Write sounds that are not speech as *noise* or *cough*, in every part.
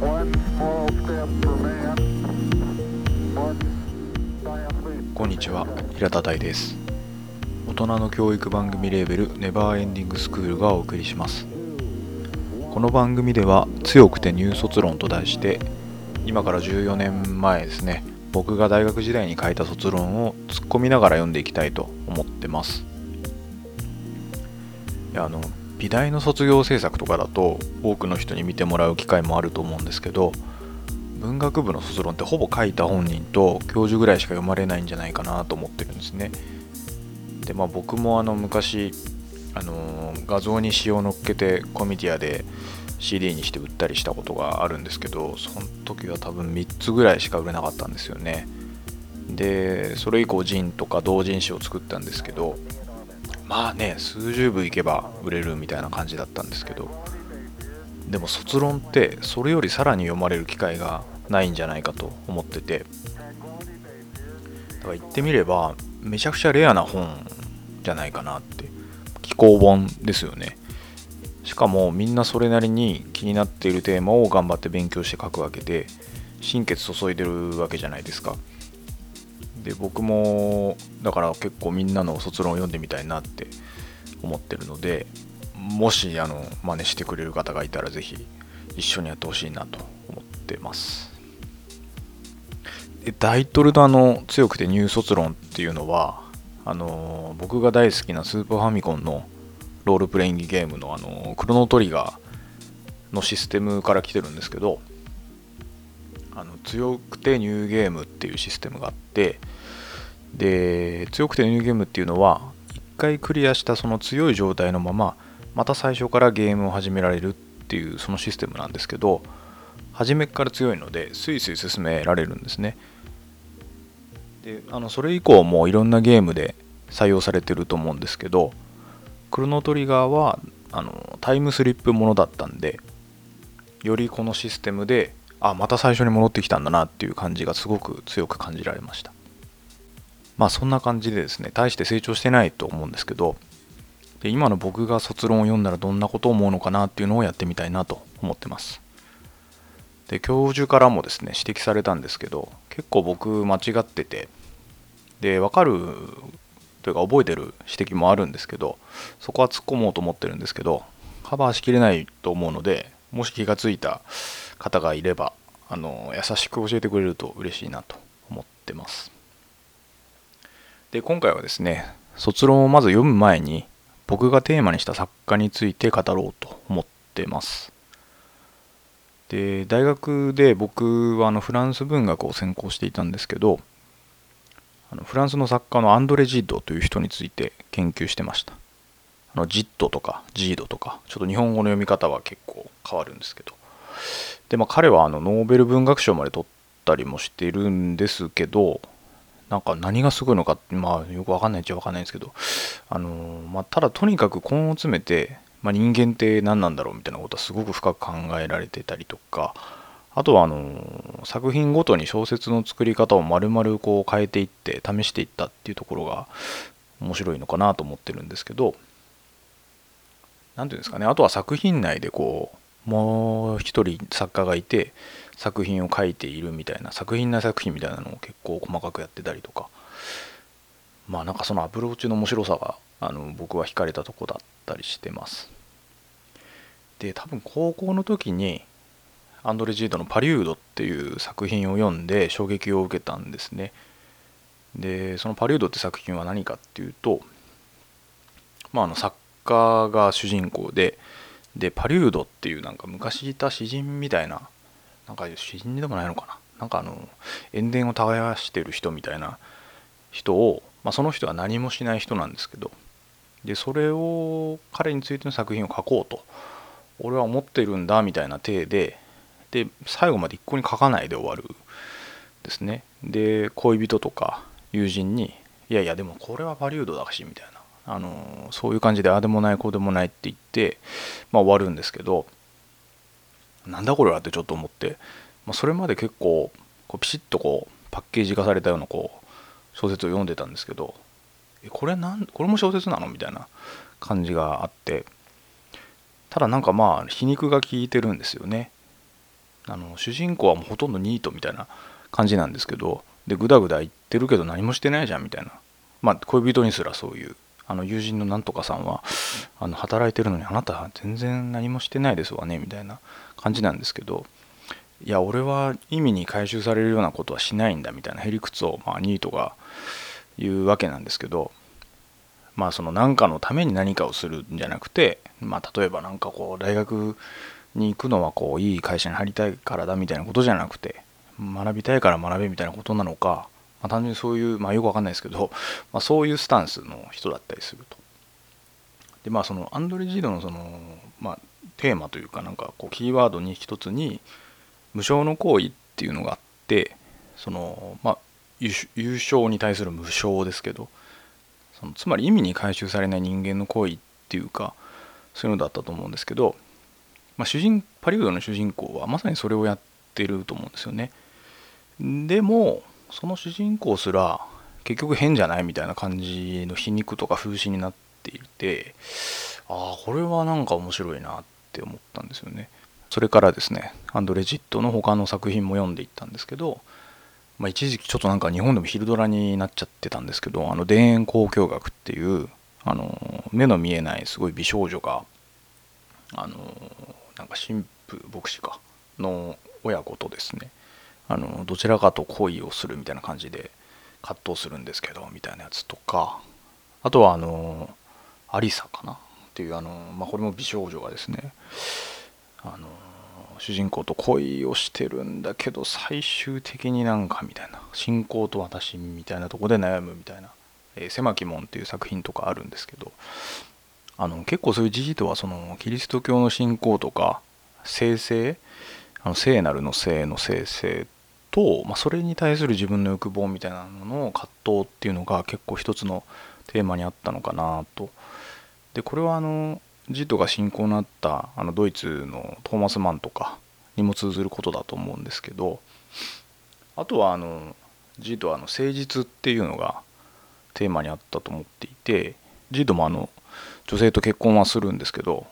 こんにちは平田大です。大人の教育番組レーベルネバーエンディングスクールがお送りします。この番組では強くて入卒論と題して今から14年前ですね僕が大学時代に書いた卒論を突っ込みながら読んでいきたいと思ってます。いやあの美大の卒業制作とかだと多くの人に見てもらう機会もあると思うんですけど文学部の卒論ってほぼ書いた本人と教授ぐらいしか読まれないんじゃないかなと思ってるんですね。でまあ僕もあの昔あの画像に詩を乗っけてコミティアで CD にして売ったりしたことがあるんですけどその時は多分3つぐらいしか売れなかったんですよね。でそれ以降ジンとか同人誌を作ったんですけどまあね数十部いけば売れるみたいな感じだったんですけどでも卒論ってそれよりさらに読まれる機会がないんじゃないかと思っててだから言ってみればめちゃくちゃレアな本じゃないかなって気候本ですよね。しかもみんなそれなりに気になっているテーマを頑張って勉強して書くわけで心血注いでるわけじゃないですか。で僕もだから結構みんなの卒論を読んでみたいなって思ってるのでもしあの真似してくれる方がいたら是非一緒にやってほしいなと思ってます。でタイトルのあの強くて入卒論っていうのはあの僕が大好きなスーパーファミコンのロールプレイングゲームのあのクロノトリガーのシステムから来てるんですけどあの強くてニューゲームっていうシステムがあってで強くてニューゲームっていうのは一回クリアしたその強い状態のまままた最初からゲームを始められるっていうそのシステムなんですけど初めから強いのでスイスイ進められるんですね。であのそれ以降もいろんなゲームで採用されてると思うんですけどクロノトリガーはあのタイムスリップものだったんでよりこのシステムであまた最初に戻ってきたんだなっていう感じがすごく強く感じられました。まあそんな感じでですね大して成長してないと思うんですけどで今の僕が卒論を読んだらどんなことを思うのかなっていうのをやってみたいなと思ってます。で教授からもですね指摘されたんですけど結構僕間違っててで分かるというか覚えてる指摘もあるんですけどそこは突っ込もうと思ってるんですけどカバーしきれないと思うのでもし気がついた方がいればあの優しく教えてくれると嬉しいなと思ってます。で今回はですね卒論をまず読む前に僕がテーマにした作家について語ろうと思ってます。で大学で僕はあのフランス文学を専攻していたんですけどあのフランスの作家のアンドレ・ジッドという人について研究してました。あのジッドとかジードとかちょっと日本語の読み方は結構変わるんですけど。でまあ彼はあのノーベル文学賞まで取ったりもしてるんですけどなんか何がすごいのかまあよくわかんないっちゃわかんないんですけどあのまあただとにかく根を詰めて、まあ、人間って何なんだろうみたいなことはすごく深く考えられてたりとかあとはあの作品ごとに小説の作り方を丸々こう変えていって試していったっていうところが面白いのかなと思ってるんですけど何ていうんですかね。あとは作品内でこうもう一人作家がいて作品を書いているみたいな作品内作品みたいなのを結構細かくやってたりとか。まあなんかそのアプローチの面白さがあの僕は惹かれたとこだったりしてます。で多分高校の時にアンドレ・ジードの「パリュード」っていう作品を読んで衝撃を受けたんですね。でその「パリュード」って作品は何かっていうとまああの作家が主人公ででパリュードっていうなんか昔いた詩人みたいななんか詩人でもないのかな？なんかあの塩田を耕してる人みたいな人を、まあ、その人は何もしない人なんですけどでそれを彼についての作品を書こうと俺は思ってるんだみたいな体でで最後まで一向に書かないで終わるですね。で恋人とか友人にいやいやでもこれはパリュードだしみたいな。あのそういう感じでああでもないこうでもないって言って、まあ、終わるんですけどなんだこれはってちょっと思って、まあ、それまで結構こうピシッとこうパッケージ化されたようなこう小説を読んでたんですけどえこれなんこれも小説なのみたいな感じがあってただなんかまあ皮肉が効いてるんですよね。あの主人公はもうほとんどニートみたいな感じなんですけどでグダグダ言ってるけど何もしてないじゃんみたいな。まあ恋人にすらそういうあの友人のなんとかさんはあの働いてるのにあなた全然何もしてないですわねみたいな感じなんですけどいや俺は意味に回収されるようなことはしないんだみたいなへりくつを、まあ、ニートが言うわけなんですけどまあその何かのために何かをするんじゃなくてまあ例えば何かこう大学に行くのはこういい会社に入りたいからだみたいなことじゃなくて学びたいから学べみたいなことなのか、まあ、単純にそういうまあよくわかんないですけど、まあ、そういうスタンスの人だったりすると。でまあそのアンドレ・ジードのその、まあ、テーマというかなんかこうキーワードに一つに無償の行為っていうのがあってそのまあ優勝に対する無償ですけどそのつまり意味に回収されない人間の行為っていうかそういうのだったと思うんですけど、まあ、主人パリウドの主人公はまさにそれをやってると思うんですよね。でもその主人公すら結局変じゃないみたいな感じの皮肉とか風刺になっていてああこれはなんか面白いなって思ったんですよね。それからですねアンドレジットの他の作品も読んでいったんですけど、まあ、一時期ちょっとなんか日本でも昼ドラになっちゃってたんですけどあの田園交響楽っていうあの目の見えないすごい美少女があのなんか神父牧師かの親子とですねあのどちらかと恋をするみたいな感じで葛藤するんですけどみたいなやつとかあとはあのアリサかな？っていうあの、まあ、これも美少女がですねあの主人公と恋をしてるんだけど最終的になんかみたいな信仰と私みたいなとこで悩むみたいな「えー、狭き門」っていう作品とかあるんですけどあの結構そういう時事実はそのキリスト教の信仰とか聖聖あの聖なるの聖の聖聖と、まあ、それに対する自分の欲望みたいなのの葛藤っていうのが結構一つのテーマにあったのかなと。でこれはあのジートが信仰になったあのドイツのトーマス・マンとかにも通ずることだと思うんですけどあとはあのジートはあの誠実っていうのがテーマにあったと思っていてジートもあの女性と結婚はするんですけど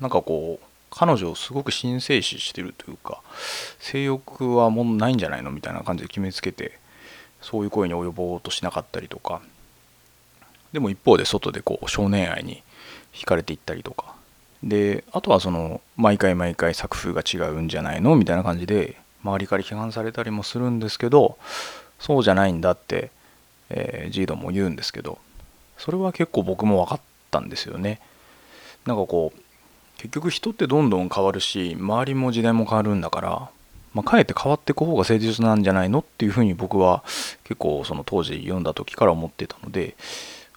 なんかこう彼女をすごく神聖視してるというか性欲はもうないんじゃないのみたいな感じで決めつけてそういう声に及ぼうとしなかったりとか。でも一方で外でこう少年愛に惹かれていったりとか。であとはその毎回毎回作風が違うんじゃないのみたいな感じで周りから批判されたりもするんですけどそうじゃないんだって、えー、ジードも言うんですけどそれは結構僕も分かったんですよね。なんかこう結局人ってどんどん変わるし周りも時代も変わるんだから、まあ、かえって変わっていく方が誠実なんじゃないのっていうふうに僕は結構その当時読んだ時から思ってたので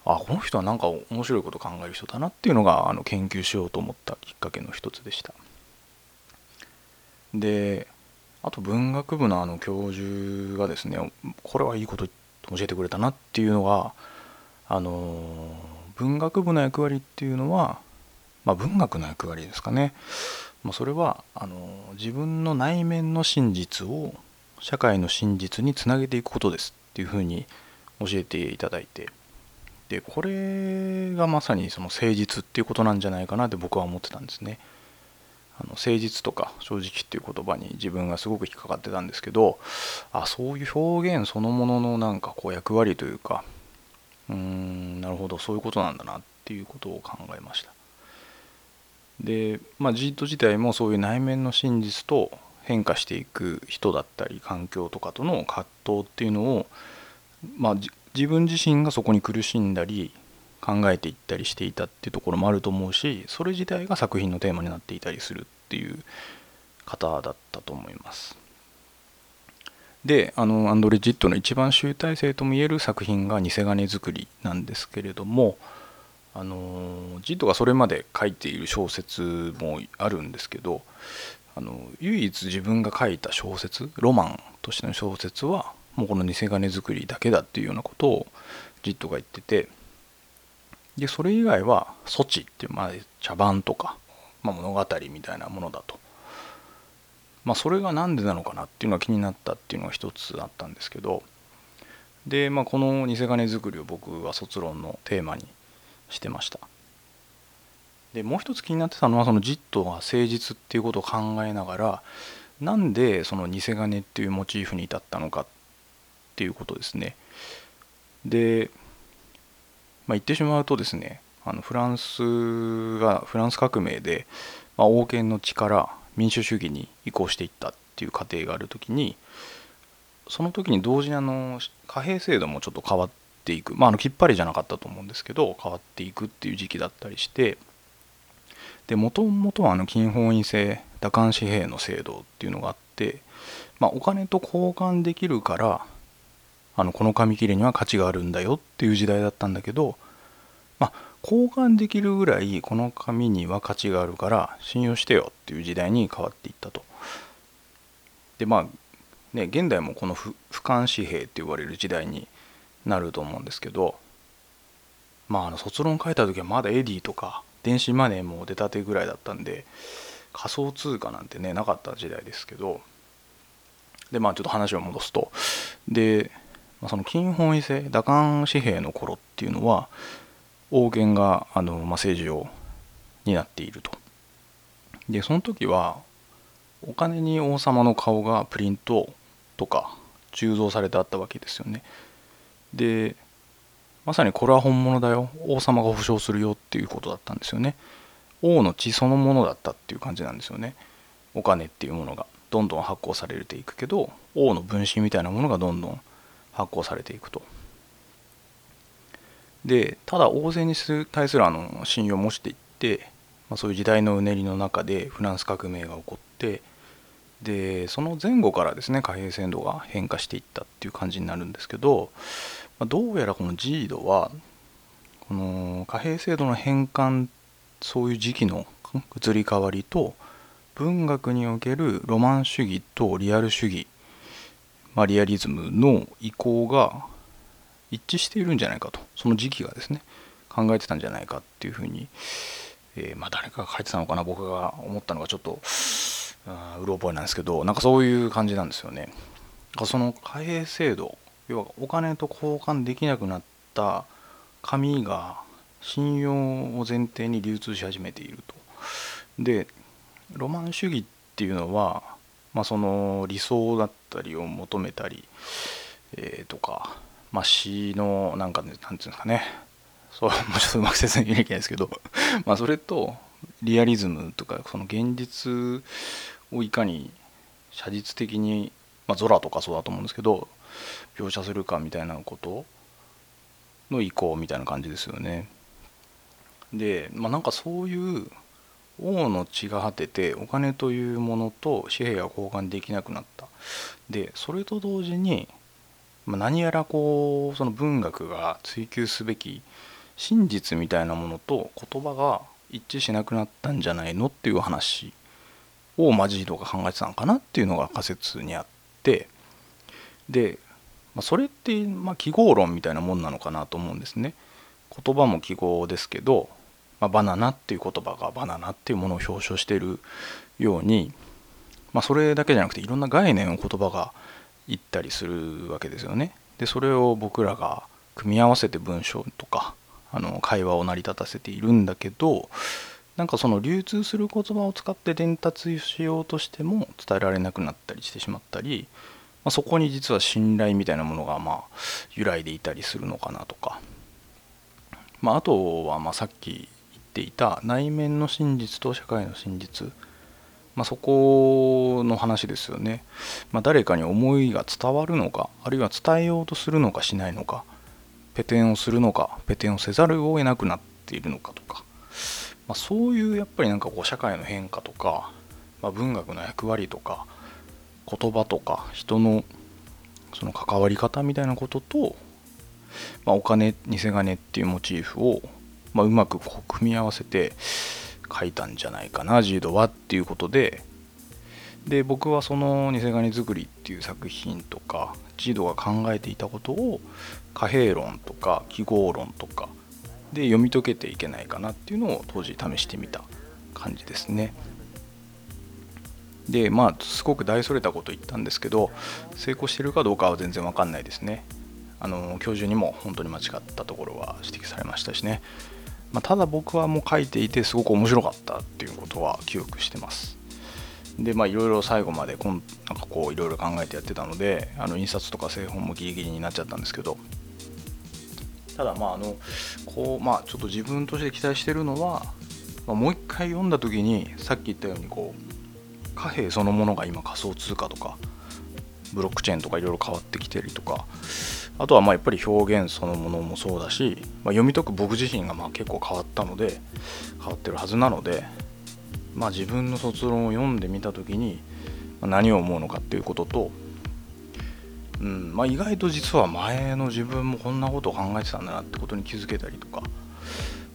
あこの人はなんか面白いこと考える人だなっていうのがあの研究しようと思ったきっかけの一つでした。であと文学部のあの教授がですねこれはいいこと教えてくれたなっていうのがあの文学部の役割っていうのは、まあ、文学の役割ですかね、まあ、それはあの自分の内面の真実を社会の真実につなげていくことですっていうふうに教えていただいて。でこれがまさにその誠実っていうことなんじゃないかなって僕は思ってたんですね。あの誠実とか正直っていう言葉に自分がすごく引っかかってたんですけどあそういう表現そのもののなんかこう役割というかうーんなるほどそういうことなんだなっていうことを考えました。でまあジート自体もそういう内面の真実と変化していく人だったり環境とかとの葛藤っていうのをまあ自分自身がそこに苦しんだり考えていったりしていたっていうところもあると思うしそれ自体が作品のテーマになっていたりするっていう方だったと思います。であのアンドレ・ジットの一番集大成ともいえる作品が「偽金作り」なんですけれどもあのジットがそれまで書いている小説もあるんですけどあの唯一自分が書いた小説ロマンとしての小説はもうこの偽金作りだけだっていうようなことをジットが言っててでそれ以外は措置っていう、まあ、茶番とか、まあ、物語みたいなものだと。まあ、それが何でなのかなっていうのが気になったっていうのが一つあったんですけどで、まあ、この偽金作りを僕は卒論のテーマにしてましたでもう一つ気になってたのはそのジットが誠実っていうことを考えながらなんでその偽金っていうモチーフに至ったのかっていうことですね。で、まあ、言ってしまうとですねあのフランスがフランス革命で、まあ、王権の力民主主義に移行していったっていう過程がある時にその時に同時にあの貨幣制度もちょっと変わっていくまああのきっぱりじゃなかったと思うんですけど変わっていくっていう時期だったりしてでもともとはあの金本位制打艦紙幣の制度っていうのがあって、まあ、お金と交換できるからあのこの紙切れには価値があるんだよっていう時代だったんだけど、まあ、交換できるぐらいこの紙には価値があるから信用してよっていう時代に変わっていったと。でまあね現代もこの不瞰紙幣って言われる時代になると思うんですけどまああの卒論書いた時はまだエディとか電子マネーも出たてぐらいだったんで仮想通貨なんてねなかった時代ですけどでまあちょっと話を戻すとで、まあ、その金本位制打艦紙幣の頃っていうのは王権があの、まあ、政治を担っていると。でその時はお金に王様の顔がプリントとか鋳造されてあったわけですよね。でまさにこれは本物だよ。王様が保証するよっていうことだったんですよね。王の血そのものだったっていう感じなんですよね。お金っていうものが。どんどん発行されていくけど王の分身みたいなものがどんどん発行されていくと。でただ大勢に対するあの信用を持していって、まあ、そういう時代のうねりの中でフランス革命が起こってでその前後からですね貨幣制度が変化していったっていう感じになるんですけど、まあ、どうやらこのジードはこの貨幣制度の変換そういう時期の移り変わりと文学におけるロマン主義とリアル主義、まあ、リアリズムの移行が一致しているんじゃないかとその時期がですね考えてたんじゃないかっていうふうに、えー、まあ誰かが書いてたのかな僕が思ったのがちょっとうろ覚えなんですけどなんかそういう感じなんですよね。その貨幣制度要はお金と交換できなくなった紙が信用を前提に流通し始めていると。でロマン主義っていうのは、まあ、その理想だったりを求めたり、えー、とかまあ、詩のなんかねなんていうんですかねそうもうちょっとうまく説明できないですけど *laughs* まあそれとリアリズムとかその現実をいかに写実的に、まあ、空とかそうだと思うんですけど描写するかみたいなこと？の意向みたいな感じですよね。でまあなんかそういう王の血が果ててお金というものと紙幣が交換できなくなった。でそれと同時にまあ、何やらこうその文学が追求すべき真実みたいなものと言葉が一致しなくなったんじゃないのっていう話をマジードが考えてたのかなっていうのが仮説にあってで、まあ、それってまあ記号論みたいなもんなのかなと思うんですね。言葉も記号ですけど、まあ、バナナっていう言葉がバナナっていうものを表彰しているように、まあ、それだけじゃなくていろんな概念を言葉が言ったりするわけですよね。でそれを僕らが組み合わせて文章とかあの会話を成り立たせているんだけどなんかその流通する言葉を使って伝達しようとしても伝えられなくなったりしてしまったり、あ、そこに実は信頼みたいなものがまあ揺らいでいたりするのかなとか、まあ、あとはまさっき言っていた内面の真実と社会の真実。まあ、そこの話ですよね、まあ、誰かに思いが伝わるのかあるいは伝えようとするのかしないのかペテンをするのかペテンをせざるを得なくなっているのかとか、ま、そういうやっぱりなんかこう社会の変化とか、ま、文学の役割とか言葉とか人のその関わり方みたいなことと、まあ、お金偽金っていうモチーフを、まあ、うまくこう組み合わせて書いたんじゃないかなジードはっていうことでで僕はその「偽金作り」っていう作品とかジードが考えていたことを貨幣論とか記号論とかで読み解けていけないかなっていうのを当時試してみた感じですね。でまあすごく大それたこと言ったんですけど成功してるかどうかは全然わかんないですね。あの教授にも本当に間違ったところは指摘されましたしね。まあ、ただ僕はもう書いていてすごく面白かったっていうことは記憶してます。でまあいろいろ最後までこんなんかこういろいろ考えてやってたのであの印刷とか製本もギリギリになっちゃったんですけどただまああのこうまあちょっと自分として期待してるのは、まあ、もう一回読んだ時にさっき言ったようにこう貨幣そのものが今仮想通貨とかブロックチェーンとかいろいろ変わってきてるとかあとはまあやっぱり表現そのものもそうだし、まあ、読み解く僕自身がまあ結構変わったので変わってるはずなのでまあ自分の卒論を読んでみた時に何を思うのかっていうこととうんまあ、意外と実は前の自分もこんなことを考えてたんだなってことに気づけたりとか、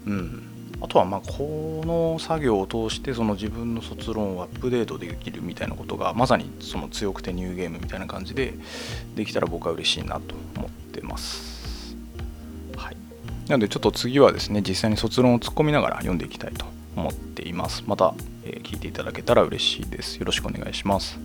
うん、あとはまあこの作業を通してその自分の卒論をアップデートできるみたいなことがまさにその強くてニューゲームみたいな感じでできたら僕は嬉しいなと思ってます。はい、なのでちょっと次はですね実際に卒論を突っ込みながら読んでいきたいと思っています。また、え、聞いていただけたら嬉しいです。よろしくお願いします。